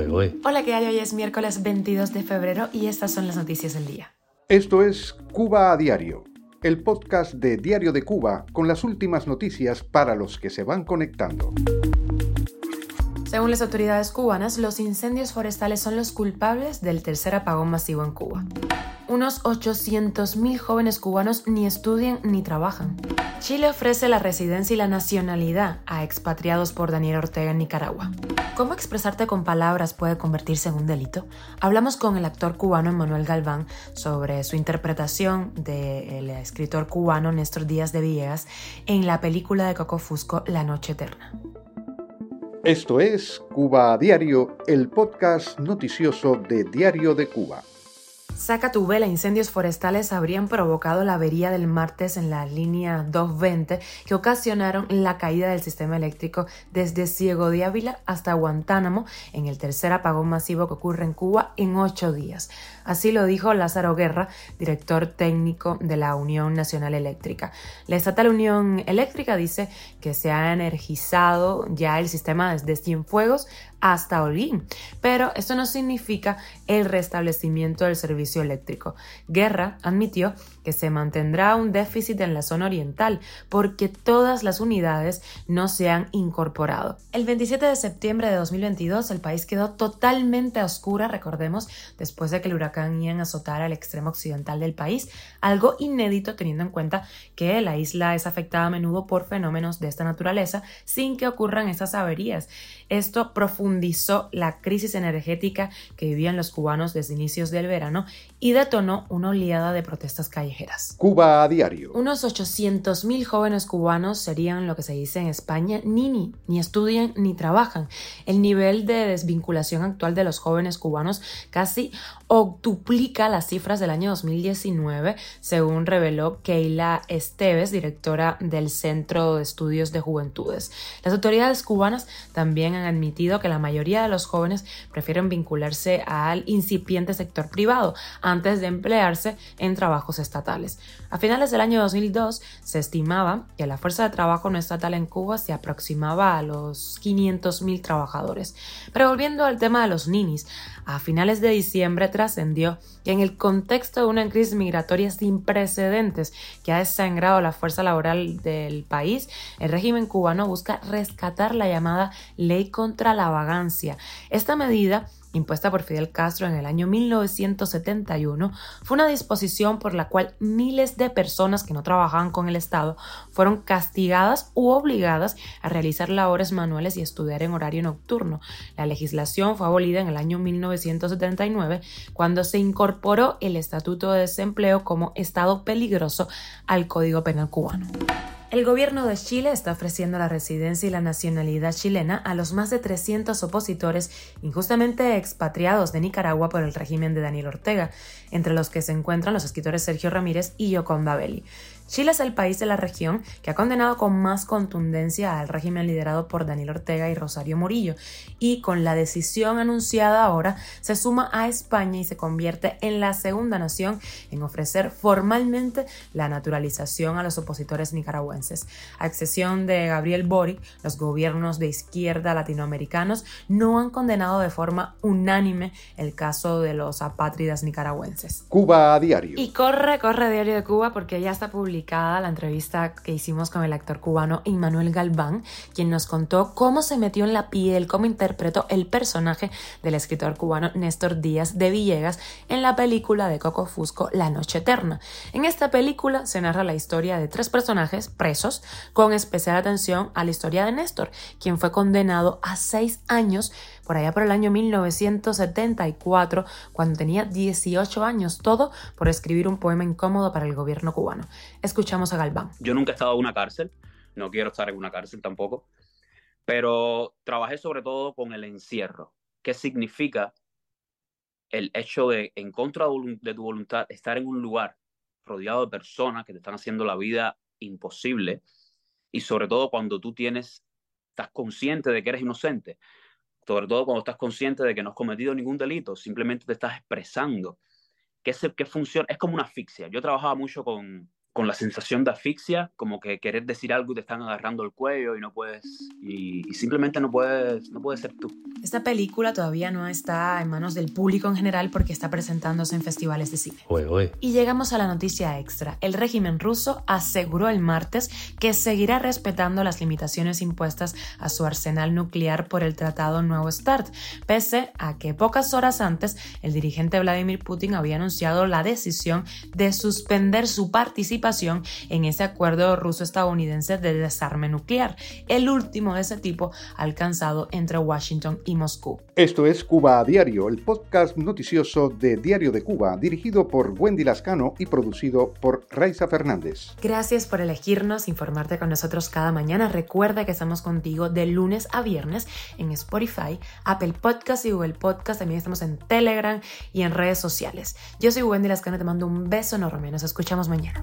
¿eh? Hola, ¿qué hay? Hoy es miércoles 22 de febrero y estas son las noticias del día. Esto es Cuba a Diario, el podcast de Diario de Cuba con las últimas noticias para los que se van conectando. Según las autoridades cubanas, los incendios forestales son los culpables del tercer apagón masivo en Cuba. Unos 800.000 jóvenes cubanos ni estudian ni trabajan. Chile ofrece la residencia y la nacionalidad a expatriados por Daniel Ortega en Nicaragua. ¿Cómo expresarte con palabras puede convertirse en un delito? Hablamos con el actor cubano Emanuel Galván sobre su interpretación del escritor cubano Néstor Díaz de Villegas en la película de Coco Fusco La Noche Eterna. Esto es Cuba a Diario, el podcast noticioso de Diario de Cuba. Saca tu vela, incendios forestales habrían provocado la avería del martes en la línea 220 que ocasionaron la caída del sistema eléctrico desde Ciego de Ávila hasta Guantánamo en el tercer apagón masivo que ocurre en Cuba en ocho días. Así lo dijo Lázaro Guerra, director técnico de la Unión Nacional Eléctrica. La estatal Unión Eléctrica dice que se ha energizado ya el sistema desde Cienfuegos hasta Holguín, pero esto no significa el restablecimiento del servicio eléctrico. Guerra admitió que se mantendrá un déficit en la zona oriental porque todas las unidades no se han incorporado. El 27 de septiembre de 2022 el país quedó totalmente a oscura, recordemos, después de que el huracán Ian azotara al extremo occidental del país, algo inédito teniendo en cuenta que la isla es afectada a menudo por fenómenos de esta naturaleza sin que ocurran esas averías. Esto profundizó la crisis energética que vivían los cubanos desde inicios del verano y detonó una oleada de protestas callejeras. Cuba a diario. Unos 800.000 jóvenes cubanos serían lo que se dice en España nini, ni estudian ni trabajan. El nivel de desvinculación actual de los jóvenes cubanos casi octuplica las cifras del año 2019, según reveló Keila Esteves, directora del Centro de Estudios de Juventudes. Las autoridades cubanas también han admitido que la mayoría de los jóvenes prefieren vincularse al incipiente sector privado antes de emplearse en trabajos estatales. A finales del año 2002 se estimaba que la fuerza de trabajo no estatal en Cuba se aproximaba a los 500.000 trabajadores. Pero volviendo al tema de los ninis, a finales de diciembre trascendió que en el contexto de una crisis migratoria sin precedentes que ha desangrado la fuerza laboral del país, el régimen cubano busca rescatar la llamada ley contra la vagancia. Esta medida impuesta por Fidel Castro en el año 1971, fue una disposición por la cual miles de personas que no trabajaban con el Estado fueron castigadas u obligadas a realizar labores manuales y estudiar en horario nocturno. La legislación fue abolida en el año 1979 cuando se incorporó el Estatuto de Desempleo como Estado peligroso al Código Penal cubano. El gobierno de Chile está ofreciendo la residencia y la nacionalidad chilena a los más de 300 opositores injustamente expatriados de Nicaragua por el régimen de Daniel Ortega, entre los que se encuentran los escritores Sergio Ramírez y Yoconda Belli. Chile es el país de la región que ha condenado con más contundencia al régimen liderado por Daniel Ortega y Rosario Murillo, y con la decisión anunciada ahora se suma a España y se convierte en la segunda nación en ofrecer formalmente la naturalización a los opositores nicaragüenses. A excepción de Gabriel Boric, los gobiernos de izquierda latinoamericanos no han condenado de forma unánime el caso de los apátridas nicaragüenses. Cuba a diario. Y corre, corre Diario de Cuba porque ya está publicado la entrevista que hicimos con el actor cubano Immanuel Galván, quien nos contó cómo se metió en la piel, cómo interpretó el personaje del escritor cubano Néstor Díaz de Villegas en la película de Coco Fusco La Noche Eterna. En esta película se narra la historia de tres personajes presos, con especial atención a la historia de Néstor, quien fue condenado a seis años por allá por el año 1974, cuando tenía 18 años, todo por escribir un poema incómodo para el gobierno cubano. Escuchamos a Galván. Yo nunca he estado en una cárcel, no quiero estar en una cárcel tampoco, pero trabajé sobre todo con el encierro. ¿Qué significa el hecho de, en contra de tu voluntad, estar en un lugar rodeado de personas que te están haciendo la vida imposible? Y sobre todo cuando tú tienes, estás consciente de que eres inocente sobre todo cuando estás consciente de que no has cometido ningún delito, simplemente te estás expresando. ¿Qué, qué funciona? Es como una asfixia. Yo trabajaba mucho con, con la sensación de asfixia, como que querer decir algo y te están agarrando el cuello y no puedes, y, simplemente no puedes, no puedes ser tú. Esta película todavía no está en manos del público en general porque está presentándose en festivales de cine. Y llegamos a la noticia extra. El régimen ruso aseguró el martes que seguirá respetando las limitaciones impuestas a su arsenal nuclear por el Tratado Nuevo START, pese a que pocas horas antes el dirigente Vladimir Putin había anunciado la decisión de suspender su participación en ese acuerdo ruso-estadounidense de desarme nuclear, el último de ese tipo alcanzado entre Washington y Moscú. Esto es Cuba a Diario, el podcast noticioso de Diario de Cuba, dirigido por Wendy Lascano y producido por Raiza Fernández. Gracias por elegirnos, informarte con nosotros cada mañana. Recuerda que estamos contigo de lunes a viernes en Spotify, Apple Podcast y Google Podcast. También estamos en Telegram y en redes sociales. Yo soy Wendy Lascano, te mando un beso enorme. Nos escuchamos mañana.